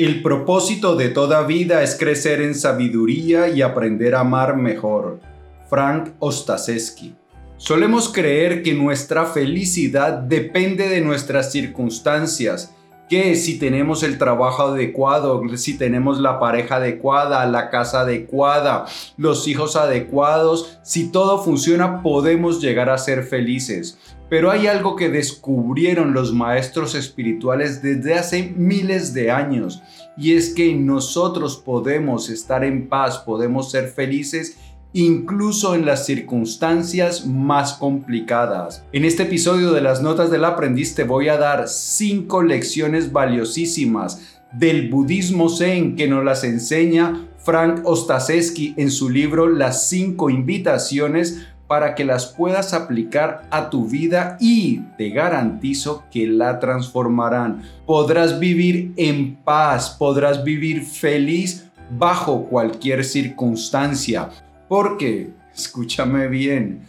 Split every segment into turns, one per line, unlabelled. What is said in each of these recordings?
El propósito de toda vida es crecer en sabiduría y aprender a amar mejor. Frank Ostaseski. Solemos creer que nuestra felicidad depende de nuestras circunstancias, que si tenemos el trabajo adecuado, si tenemos la pareja adecuada, la casa adecuada, los hijos adecuados, si todo funciona podemos llegar a ser felices. Pero hay algo que descubrieron los maestros espirituales desde hace miles de años y es que nosotros podemos estar en paz, podemos ser felices incluso en las circunstancias más complicadas. En este episodio de las Notas del Aprendiz te voy a dar cinco lecciones valiosísimas del budismo zen que nos las enseña Frank Ostaseski en su libro Las cinco invitaciones para que las puedas aplicar a tu vida y te garantizo que la transformarán. Podrás vivir en paz, podrás vivir feliz bajo cualquier circunstancia. Porque, escúchame bien,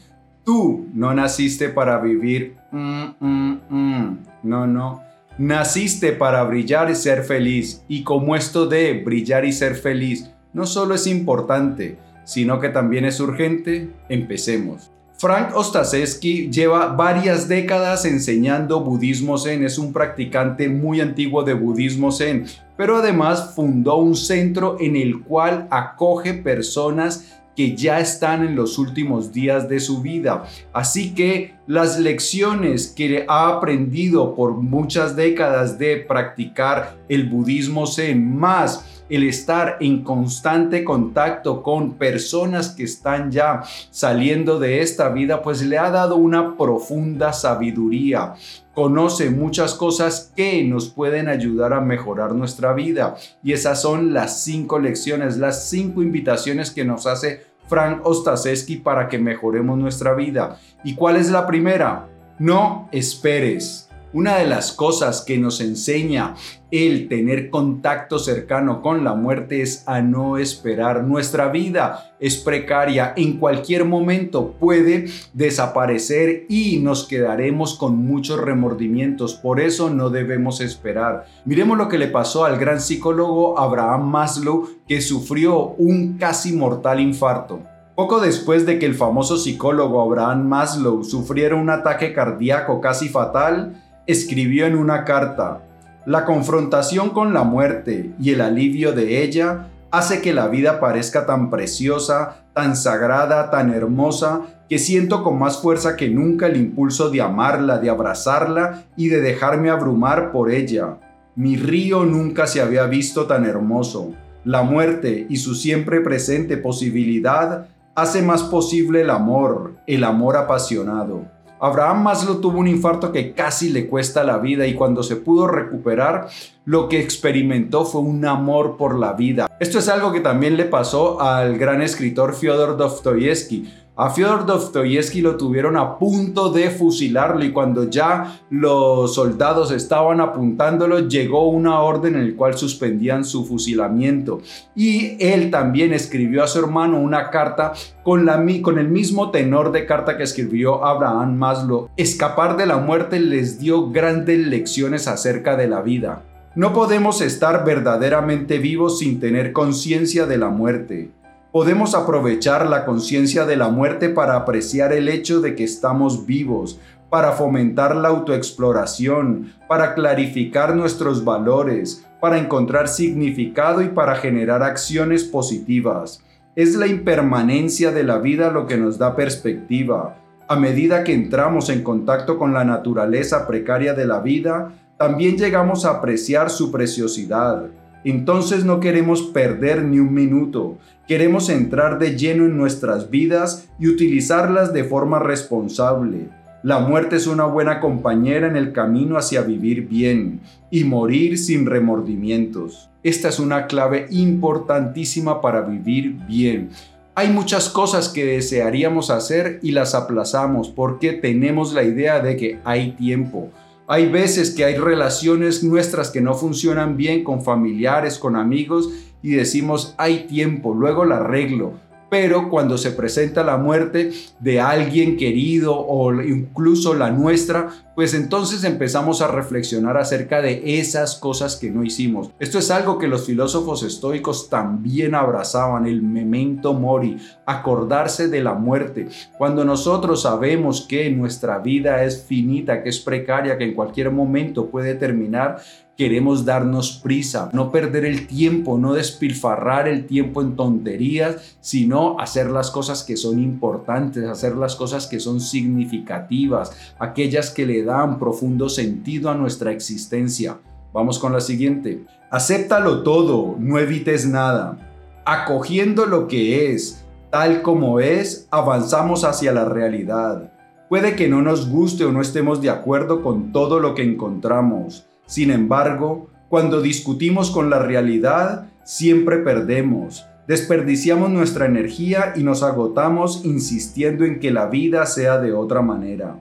tú no naciste para vivir, mm, mm, mm. no, no. Naciste para brillar y ser feliz. Y como esto de brillar y ser feliz no solo es importante, sino que también es urgente, empecemos. Frank Ostaseski lleva varias décadas enseñando budismo zen, es un practicante muy antiguo de budismo zen, pero además fundó un centro en el cual acoge personas que ya están en los últimos días de su vida. Así que las lecciones que ha aprendido por muchas décadas de practicar el budismo más el estar en constante contacto con personas que están ya saliendo de esta vida, pues le ha dado una profunda sabiduría. Conoce muchas cosas que nos pueden ayudar a mejorar nuestra vida. Y esas son las cinco lecciones, las cinco invitaciones que nos hace Frank Ostaseski para que mejoremos nuestra vida. ¿Y cuál es la primera? No esperes. Una de las cosas que nos enseña el tener contacto cercano con la muerte es a no esperar. Nuestra vida es precaria, en cualquier momento puede desaparecer y nos quedaremos con muchos remordimientos. Por eso no debemos esperar. Miremos lo que le pasó al gran psicólogo Abraham Maslow que sufrió un casi mortal infarto. Poco después de que el famoso psicólogo Abraham Maslow sufriera un ataque cardíaco casi fatal, escribió en una carta, la confrontación con la muerte y el alivio de ella hace que la vida parezca tan preciosa, tan sagrada, tan hermosa, que siento con más fuerza que nunca el impulso de amarla, de abrazarla y de dejarme abrumar por ella. Mi río nunca se había visto tan hermoso. La muerte y su siempre presente posibilidad hace más posible el amor, el amor apasionado. Abraham Maslow tuvo un infarto que casi le cuesta la vida y cuando se pudo recuperar, lo que experimentó fue un amor por la vida. Esto es algo que también le pasó al gran escritor Fyodor Dostoyevsky. A Fyodor Dostoyevsky lo tuvieron a punto de fusilarlo y cuando ya los soldados estaban apuntándolo, llegó una orden en la cual suspendían su fusilamiento. Y él también escribió a su hermano una carta con, la, con el mismo tenor de carta que escribió Abraham Maslow. Escapar de la muerte les dio grandes lecciones acerca de la vida. No podemos estar verdaderamente vivos sin tener conciencia de la muerte podemos aprovechar la conciencia de la muerte para apreciar el hecho de que estamos vivos, para fomentar la autoexploración, para clarificar nuestros valores, para encontrar significado y para generar acciones positivas. Es la impermanencia de la vida lo que nos da perspectiva. A medida que entramos en contacto con la naturaleza precaria de la vida, también llegamos a apreciar su preciosidad. Entonces no queremos perder ni un minuto, queremos entrar de lleno en nuestras vidas y utilizarlas de forma responsable. La muerte es una buena compañera en el camino hacia vivir bien y morir sin remordimientos. Esta es una clave importantísima para vivir bien. Hay muchas cosas que desearíamos hacer y las aplazamos porque tenemos la idea de que hay tiempo hay veces que hay relaciones nuestras que no funcionan bien con familiares, con amigos y decimos, hay tiempo, luego la arreglo. Pero cuando se presenta la muerte de alguien querido o incluso la nuestra, pues entonces empezamos a reflexionar acerca de esas cosas que no hicimos. Esto es algo que los filósofos estoicos también abrazaban, el memento mori, acordarse de la muerte. Cuando nosotros sabemos que nuestra vida es finita, que es precaria, que en cualquier momento puede terminar, queremos darnos prisa, no perder el tiempo, no despilfarrar el tiempo en tonterías, sino hacer las cosas que son importantes, hacer las cosas que son significativas, aquellas que le dan profundo sentido a nuestra existencia. Vamos con la siguiente. Acéptalo todo, no evites nada. Acogiendo lo que es, tal como es, avanzamos hacia la realidad. Puede que no nos guste o no estemos de acuerdo con todo lo que encontramos. Sin embargo, cuando discutimos con la realidad, siempre perdemos. Desperdiciamos nuestra energía y nos agotamos insistiendo en que la vida sea de otra manera.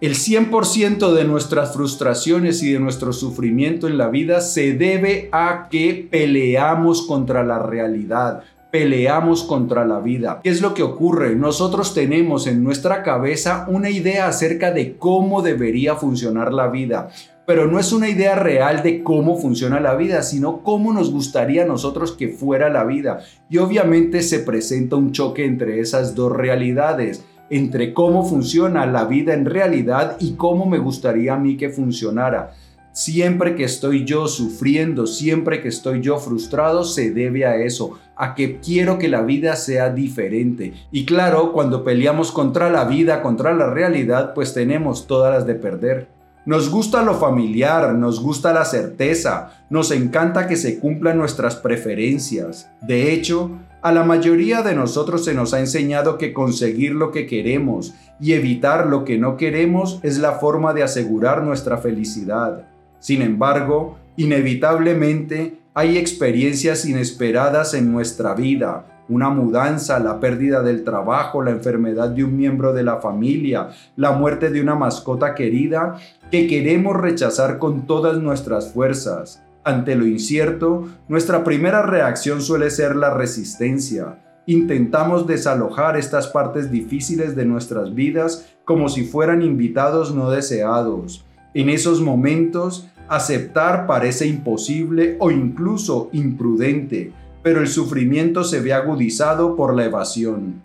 El 100% de nuestras frustraciones y de nuestro sufrimiento en la vida se debe a que peleamos contra la realidad, peleamos contra la vida. ¿Qué es lo que ocurre? Nosotros tenemos en nuestra cabeza una idea acerca de cómo debería funcionar la vida pero no es una idea real de cómo funciona la vida, sino cómo nos gustaría a nosotros que fuera la vida. Y obviamente se presenta un choque entre esas dos realidades, entre cómo funciona la vida en realidad y cómo me gustaría a mí que funcionara. Siempre que estoy yo sufriendo, siempre que estoy yo frustrado, se debe a eso, a que quiero que la vida sea diferente. Y claro, cuando peleamos contra la vida, contra la realidad, pues tenemos todas las de perder. Nos gusta lo familiar, nos gusta la certeza, nos encanta que se cumplan nuestras preferencias. De hecho, a la mayoría de nosotros se nos ha enseñado que conseguir lo que queremos y evitar lo que no queremos es la forma de asegurar nuestra felicidad. Sin embargo, inevitablemente hay experiencias inesperadas en nuestra vida, una mudanza, la pérdida del trabajo, la enfermedad de un miembro de la familia, la muerte de una mascota querida, que queremos rechazar con todas nuestras fuerzas. Ante lo incierto, nuestra primera reacción suele ser la resistencia. Intentamos desalojar estas partes difíciles de nuestras vidas como si fueran invitados no deseados. En esos momentos, aceptar parece imposible o incluso imprudente pero el sufrimiento se ve agudizado por la evasión.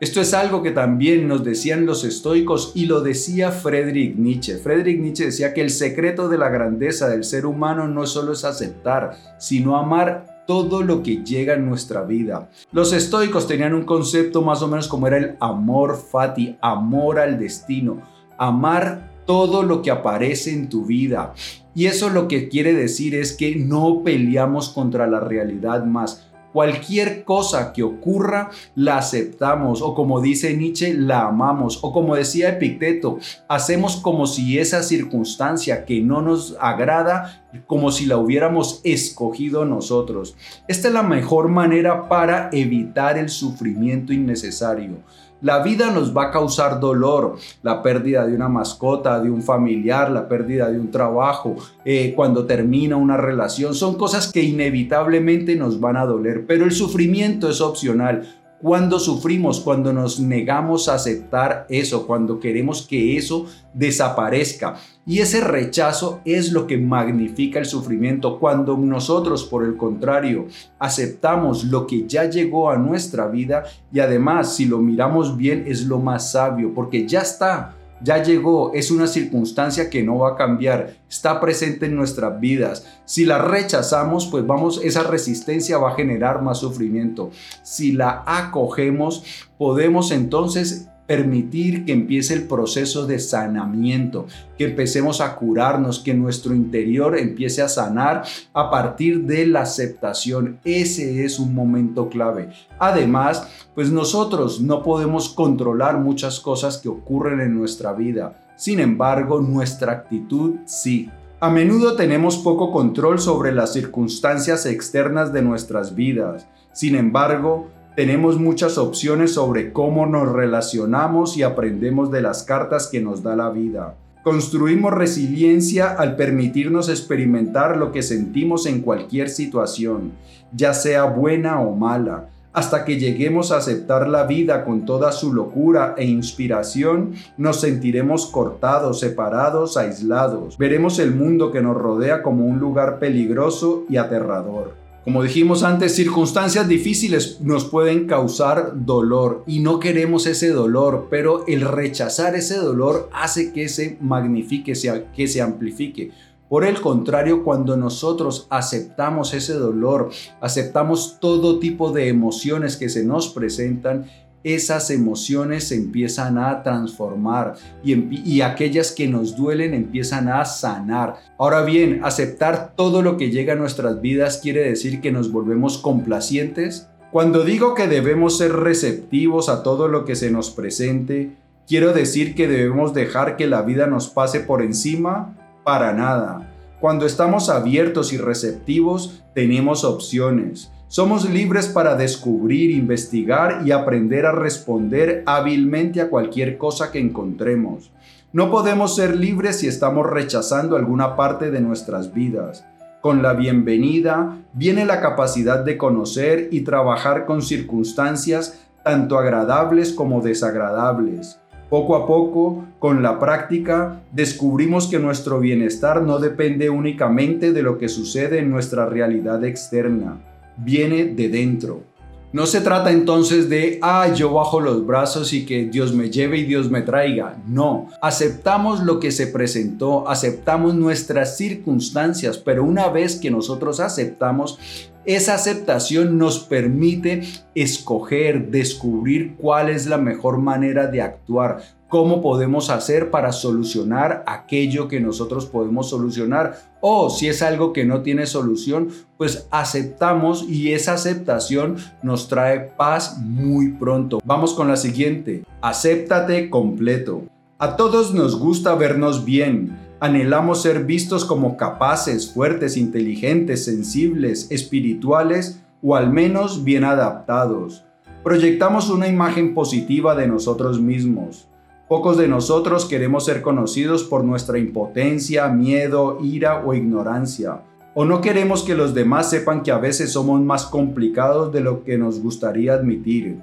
Esto es algo que también nos decían los estoicos y lo decía Friedrich Nietzsche. Friedrich Nietzsche decía que el secreto de la grandeza del ser humano no solo es aceptar, sino amar todo lo que llega en nuestra vida. Los estoicos tenían un concepto más o menos como era el amor fati, amor al destino, amar todo lo que aparece en tu vida. Y eso lo que quiere decir es que no peleamos contra la realidad más. Cualquier cosa que ocurra la aceptamos o como dice Nietzsche la amamos o como decía Epicteto hacemos como si esa circunstancia que no nos agrada como si la hubiéramos escogido nosotros. Esta es la mejor manera para evitar el sufrimiento innecesario. La vida nos va a causar dolor, la pérdida de una mascota, de un familiar, la pérdida de un trabajo, eh, cuando termina una relación, son cosas que inevitablemente nos van a doler, pero el sufrimiento es opcional. Cuando sufrimos, cuando nos negamos a aceptar eso, cuando queremos que eso desaparezca. Y ese rechazo es lo que magnifica el sufrimiento. Cuando nosotros, por el contrario, aceptamos lo que ya llegó a nuestra vida y además, si lo miramos bien, es lo más sabio, porque ya está ya llegó, es una circunstancia que no va a cambiar, está presente en nuestras vidas. Si la rechazamos, pues vamos, esa resistencia va a generar más sufrimiento. Si la acogemos, podemos entonces permitir que empiece el proceso de sanamiento, que empecemos a curarnos, que nuestro interior empiece a sanar a partir de la aceptación. Ese es un momento clave. Además, pues nosotros no podemos controlar muchas cosas que ocurren en nuestra vida. Sin embargo, nuestra actitud sí. A menudo tenemos poco control sobre las circunstancias externas de nuestras vidas. Sin embargo, tenemos muchas opciones sobre cómo nos relacionamos y aprendemos de las cartas que nos da la vida. Construimos resiliencia al permitirnos experimentar lo que sentimos en cualquier situación, ya sea buena o mala. hasta que lleguemos a aceptar la vida con toda su locura e inspiración, nos sentiremos cortados, separados, aislados. Veremos el mundo que nos rodea como un lugar peligroso y aterrador. Como dijimos antes, circunstancias difíciles nos pueden causar dolor y no queremos ese dolor, pero el rechazar ese dolor hace que se magnifique, que se amplifique. Por el contrario, cuando nosotros aceptamos ese dolor, aceptamos todo tipo de emociones que se nos presentan, esas emociones se empiezan a transformar y, y, aquellas que nos duelen empiezan a sanar. Ahora bien, aceptar todo lo que llega a nuestras vidas quiere decir que nos volvemos complacientes. Cuando digo que debemos ser receptivos a todo lo que se nos presente, quiero decir que debemos dejar que la vida nos pase por encima para nada. Cuando estamos abiertos y receptivos, tenemos opciones. Somos libres para descubrir, investigar y aprender a responder hábilmente a cualquier cosa que encontremos. No podemos ser libres si estamos rechazando alguna parte de nuestras vidas. Con la bienvenida viene la capacidad de conocer y trabajar con circunstancias tanto agradables como desagradables. Poco a poco, con la práctica, descubrimos que nuestro bienestar no depende únicamente de lo que sucede en nuestra realidad externa, viene de dentro. No se trata entonces de, ah, yo bajo los brazos y que Dios me lleve y Dios me traiga. No, aceptamos lo que se presentó, aceptamos nuestras circunstancias, pero una vez que nosotros aceptamos, esa aceptación nos permite escoger, descubrir cuál es la mejor manera de actuar, cómo podemos hacer para solucionar aquello que nosotros podemos solucionar. O si es algo que no tiene solución, pues aceptamos y esa aceptación nos trae paz muy pronto. Vamos con la siguiente. Acéptate completo. A todos nos gusta vernos bien Anhelamos ser vistos como capaces, fuertes, inteligentes, sensibles, espirituales o al menos bien adaptados. Proyectamos una imagen positiva de nosotros mismos. Pocos de nosotros queremos ser conocidos por nuestra impotencia, miedo, ira o ignorancia. O no queremos que los demás sepan que a veces somos más complicados de lo que nos gustaría admitir.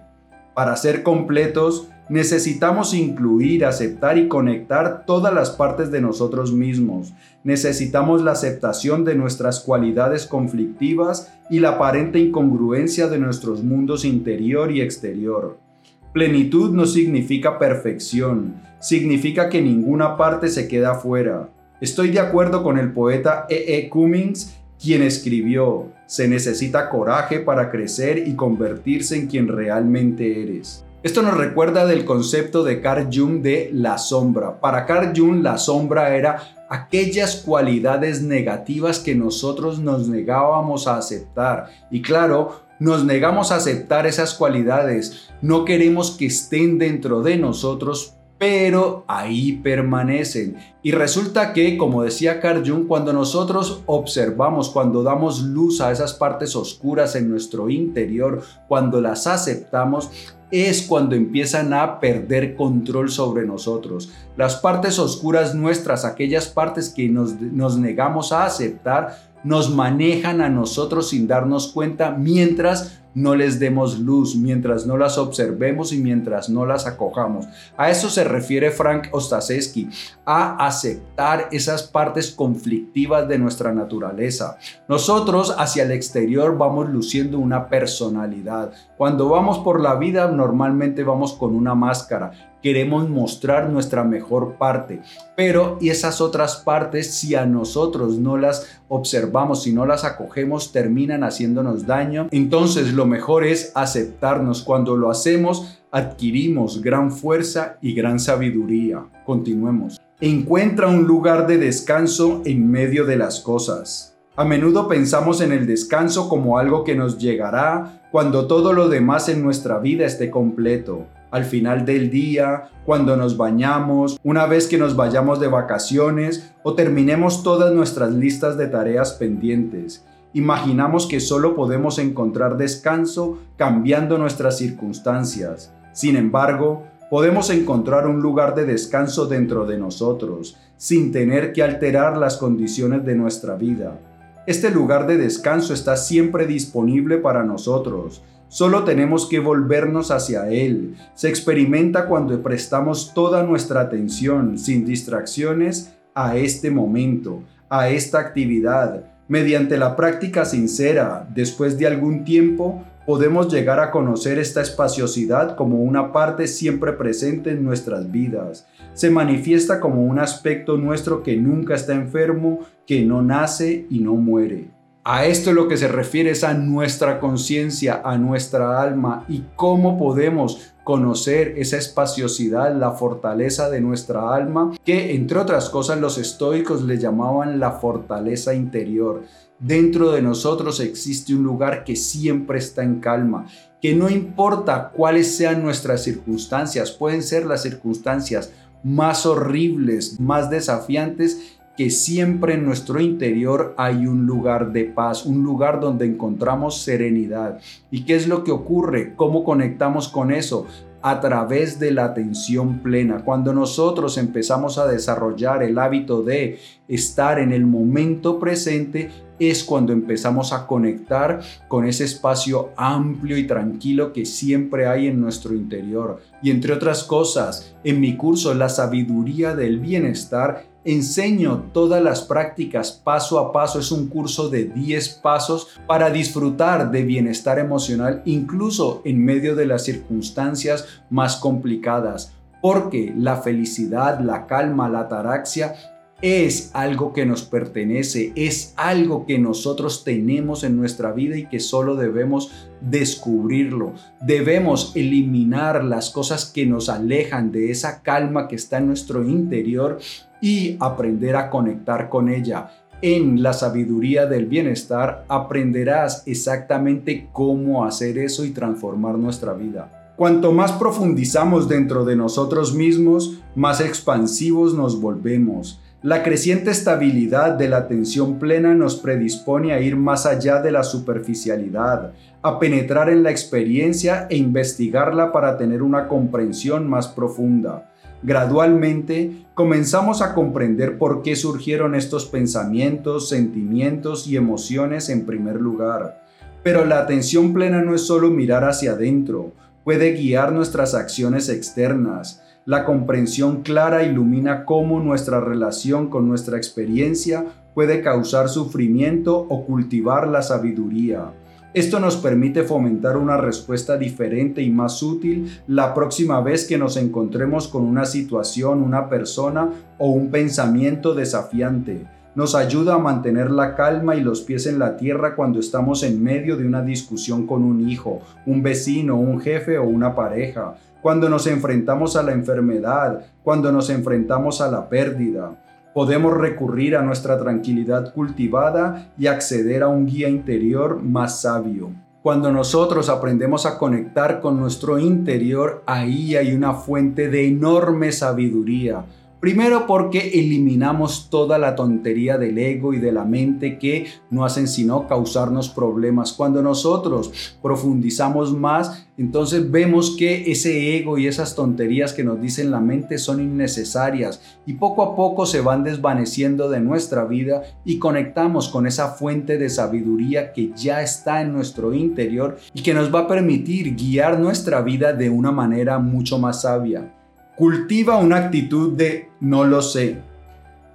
Para ser completos, Necesitamos incluir, aceptar y conectar todas las partes de nosotros mismos. Necesitamos la aceptación de nuestras cualidades conflictivas y la aparente incongruencia de nuestros mundos interior y exterior. Plenitud no significa perfección, significa que ninguna parte se queda fuera. Estoy de acuerdo con el poeta E. E. Cummings, quien escribió, se necesita coraje para crecer y convertirse en quien realmente eres. Esto nos recuerda del concepto de Carl Jung de la sombra. Para Carl Jung la sombra era aquellas cualidades negativas que nosotros nos negábamos a aceptar. Y claro, nos negamos a aceptar esas cualidades. No queremos que estén dentro de nosotros pero ahí permanecen. Y resulta que, como decía Carl Jung, cuando nosotros observamos, cuando damos luz a esas partes oscuras en nuestro interior, cuando las aceptamos, es cuando empiezan a perder control sobre nosotros. Las partes oscuras nuestras, aquellas partes que nos, nos, negamos a aceptar, nos manejan a nosotros sin darnos cuenta mientras no les demos luz, mientras no las observemos y mientras no las acojamos. A eso se refiere Frank Ostaseski, a aceptar esas partes conflictivas de nuestra naturaleza. Nosotros hacia el exterior vamos luciendo una personalidad. Cuando vamos por la vida normalmente vamos con una máscara queremos mostrar nuestra mejor parte. Pero esas otras partes, si a nosotros no las observamos, si no las acogemos, terminan haciéndonos daño. Entonces lo mejor es aceptarnos. Cuando lo hacemos, adquirimos gran fuerza y gran sabiduría. Continuemos. Encuentra un lugar de descanso en medio de las cosas. A menudo pensamos en el descanso como algo que nos llegará cuando todo lo demás en nuestra vida esté completo al final del día, cuando nos bañamos, una vez que nos vayamos de vacaciones o terminemos todas nuestras listas de tareas pendientes. Imaginamos que solo podemos encontrar descanso cambiando nuestras circunstancias. Sin embargo, podemos encontrar un lugar de descanso dentro de nosotros, sin tener que alterar las condiciones de nuestra vida. Este lugar de descanso está siempre disponible para nosotros, Solo tenemos que volvernos hacia Él. Se experimenta cuando prestamos toda nuestra atención, sin distracciones, a este momento, a esta actividad. Mediante la práctica sincera, después de algún tiempo, podemos llegar a conocer esta espaciosidad como una parte siempre presente en nuestras vidas. Se manifiesta como un aspecto nuestro que nunca está enfermo, que no nace y no muere. A esto es lo que se refiere es a nuestra conciencia, a nuestra alma y cómo podemos conocer esa espaciosidad, la fortaleza de nuestra alma, que entre otras cosas los estoicos le llamaban la fortaleza interior. Dentro de nosotros existe un lugar que siempre está en calma, que no importa cuáles sean nuestras circunstancias, pueden ser las circunstancias más horribles, más desafiantes, que siempre en nuestro interior hay un lugar de paz, un lugar donde encontramos serenidad. ¿Y qué es lo que ocurre? ¿Cómo conectamos con eso? a través de la atención plena. Cuando nosotros empezamos a desarrollar el hábito de estar en el momento presente, es cuando empezamos a conectar con ese espacio amplio y tranquilo que siempre hay en nuestro interior. Y entre otras cosas, en mi curso La sabiduría del bienestar, enseño todas las prácticas paso a paso. Es un curso de 10 pasos para disfrutar de bienestar emocional incluso en medio de las circunstancias más complicadas. Porque la felicidad, la calma, la ataraxia es algo que nos pertenece, es algo que nosotros tenemos en nuestra vida y que solo debemos descubrirlo. Debemos eliminar las cosas que nos alejan de esa calma que está en nuestro interior y aprender a conectar con ella. En la sabiduría del bienestar aprenderás exactamente cómo hacer eso y transformar nuestra vida. Cuanto más profundizamos dentro de nosotros mismos, más expansivos nos volvemos la creciente estabilidad de la atención plena nos predispone a ir más allá de la superficialidad, a penetrar en la experiencia e investigarla para tener una comprensión más profunda. Gradualmente comenzamos a comprender por qué surgieron estos pensamientos, sentimientos y emociones en primer lugar. Pero la atención plena no es solo mirar hacia adentro, puede guiar nuestras acciones externas, la comprensión clara ilumina cómo nuestra relación con nuestra experiencia puede causar sufrimiento o cultivar la sabiduría. Esto nos permite fomentar una respuesta diferente y más útil la próxima vez que nos encontremos con una situación, una persona o un pensamiento desafiante. Nos ayuda a mantener la calma y los pies en la tierra cuando estamos en medio de una discusión con un hijo, un vecino, un jefe o una pareja cuando nos enfrentamos a la enfermedad, cuando nos enfrentamos a la pérdida. Podemos recurrir a nuestra tranquilidad cultivada y acceder a un guía interior más sabio. Cuando nosotros aprendemos a conectar con nuestro interior, ahí hay una fuente de enorme sabiduría, Primero porque eliminamos toda la tontería del ego y de la mente que no hacen sino causarnos problemas. Cuando nosotros profundizamos más, entonces vemos que ese ego y esas tonterías que nos dicen la mente son innecesarias y poco a poco se van desvaneciendo de nuestra vida y conectamos con esa fuente de sabiduría que ya está en nuestro interior y que nos va a permitir guiar nuestra vida de una manera mucho más sabia. Cultiva una actitud de no lo sé.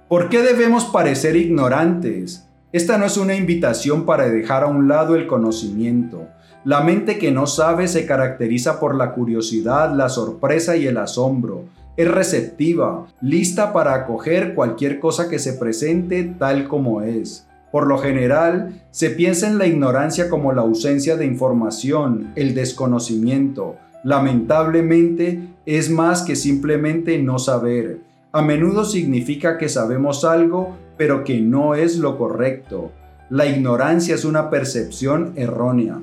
¿Por qué debemos parecer ignorantes? Esta no es una invitación para dejar a un lado el conocimiento. La mente que no sabe se caracteriza por la curiosidad, la sorpresa y el asombro. Es receptiva, lista para acoger cualquier cosa que se presente tal como es. Por lo general, se piensa en la ignorancia como la ausencia de información, el desconocimiento, Lamentablemente es más que simplemente no saber. A menudo significa que sabemos algo, pero que no es lo correcto. La ignorancia es una percepción errónea.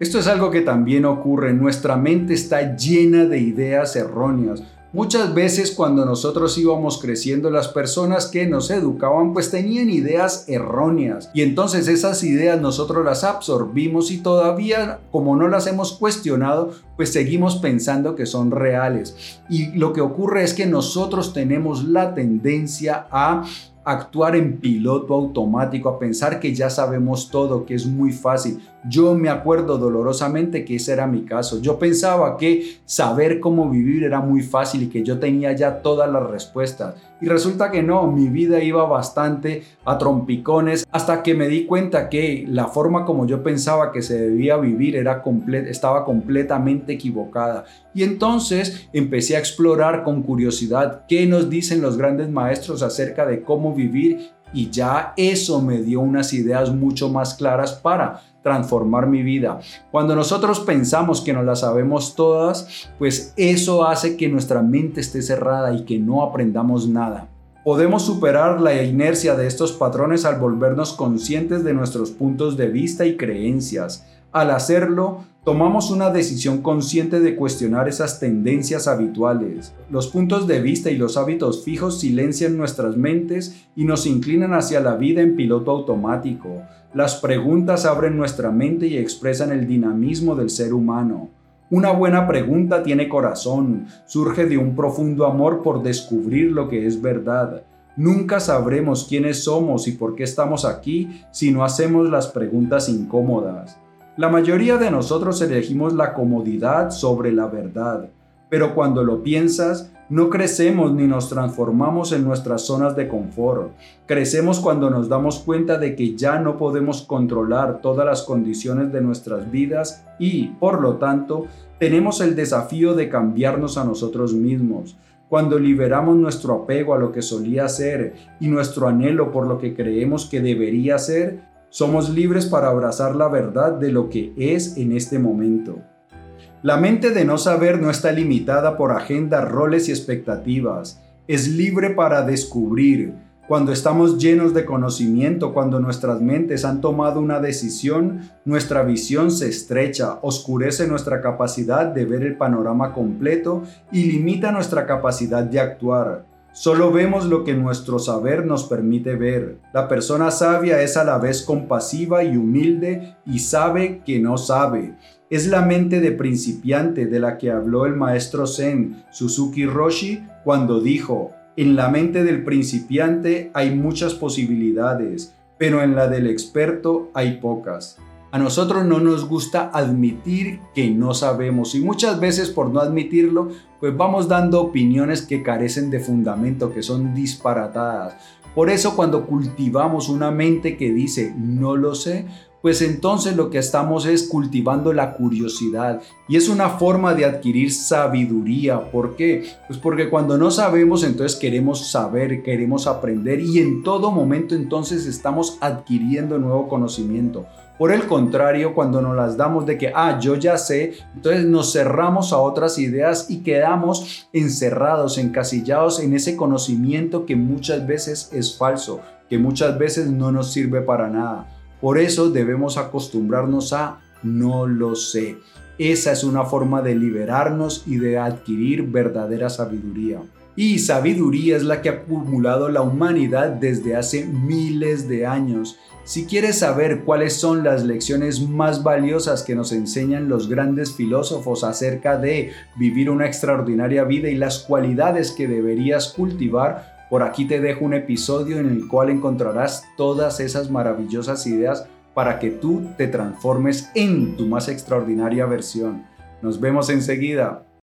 Esto es algo que también ocurre. Nuestra mente está llena de ideas erróneas. Muchas veces cuando nosotros íbamos creciendo, las personas que nos educaban pues tenían ideas erróneas y entonces esas ideas nosotros las absorbimos y todavía como no las hemos cuestionado, pues seguimos pensando que son reales. Y lo que ocurre es que nosotros tenemos la tendencia a actuar en piloto automático, a pensar que ya sabemos todo, que es muy fácil. Yo me acuerdo dolorosamente que ese era mi caso. Yo pensaba que saber cómo vivir era muy fácil y que yo tenía ya todas las respuestas. Y resulta que no, mi vida iba bastante a trompicones hasta que me di cuenta que la forma como yo pensaba que se debía vivir era estaba completamente equivocada. Y entonces empecé a explorar con curiosidad qué nos dicen los grandes maestros acerca de cómo vivir y ya eso me dio unas ideas mucho más claras para transformar mi vida. Cuando nosotros pensamos que nos las sabemos todas, pues eso hace que nuestra mente esté cerrada y que no aprendamos nada. Podemos superar la inercia de estos patrones al volvernos conscientes de nuestros puntos de vista y creencias. Al hacerlo, tomamos una decisión consciente de cuestionar esas tendencias habituales. Los puntos de vista y los hábitos fijos silencian nuestras mentes y nos inclinan hacia la vida en piloto automático. Las preguntas abren nuestra mente y expresan el dinamismo del ser humano. Una buena pregunta tiene corazón, surge de un profundo amor por descubrir lo que es verdad. Nunca sabremos quiénes somos y por qué estamos aquí si no hacemos las preguntas incómodas. La mayoría de nosotros elegimos la comodidad sobre la verdad, pero cuando lo piensas, no crecemos ni nos transformamos en nuestras zonas de confort. Crecemos cuando nos damos cuenta de que ya no podemos controlar todas las condiciones de nuestras vidas y, por lo tanto, tenemos el desafío de cambiarnos a nosotros mismos. Cuando liberamos nuestro apego a lo que solía ser y nuestro anhelo por lo que creemos que debería ser, somos libres para abrazar la verdad de lo que es en este momento. La mente de no saber no está limitada por agendas, roles y expectativas. Es libre para descubrir. Cuando estamos llenos de conocimiento, cuando nuestras mentes han tomado una decisión, nuestra visión se estrecha, oscurece nuestra capacidad de ver el panorama completo y limita nuestra capacidad de actuar. Solo vemos lo que nuestro saber nos permite ver. La persona sabia es a la vez compasiva y humilde y sabe que no sabe. Es la mente de principiante de la que habló el maestro Zen Suzuki Roshi cuando dijo, en la mente del principiante hay muchas posibilidades, pero en la del experto hay pocas. A nosotros no nos gusta admitir que no sabemos y muchas veces por no admitirlo, pues vamos dando opiniones que carecen de fundamento, que son disparatadas. Por eso cuando cultivamos una mente que dice no lo sé, pues entonces lo que estamos es cultivando la curiosidad y es una forma de adquirir sabiduría. ¿Por qué? Pues porque cuando no sabemos entonces queremos saber, queremos aprender y en todo momento entonces estamos adquiriendo nuevo conocimiento. Por el contrario, cuando nos las damos de que, ah, yo ya sé, entonces nos cerramos a otras ideas y quedamos encerrados, encasillados en ese conocimiento que muchas veces es falso, que muchas veces no nos sirve para nada. Por eso debemos acostumbrarnos a no lo sé. Esa es una forma de liberarnos y de adquirir verdadera sabiduría. Y sabiduría es la que ha acumulado la humanidad desde hace miles de años. Si quieres saber cuáles son las lecciones más valiosas que nos enseñan los grandes filósofos acerca de vivir una extraordinaria vida y las cualidades que deberías cultivar, por aquí te dejo un episodio en el cual encontrarás todas esas maravillosas ideas para que tú te transformes en tu más extraordinaria versión. Nos vemos enseguida.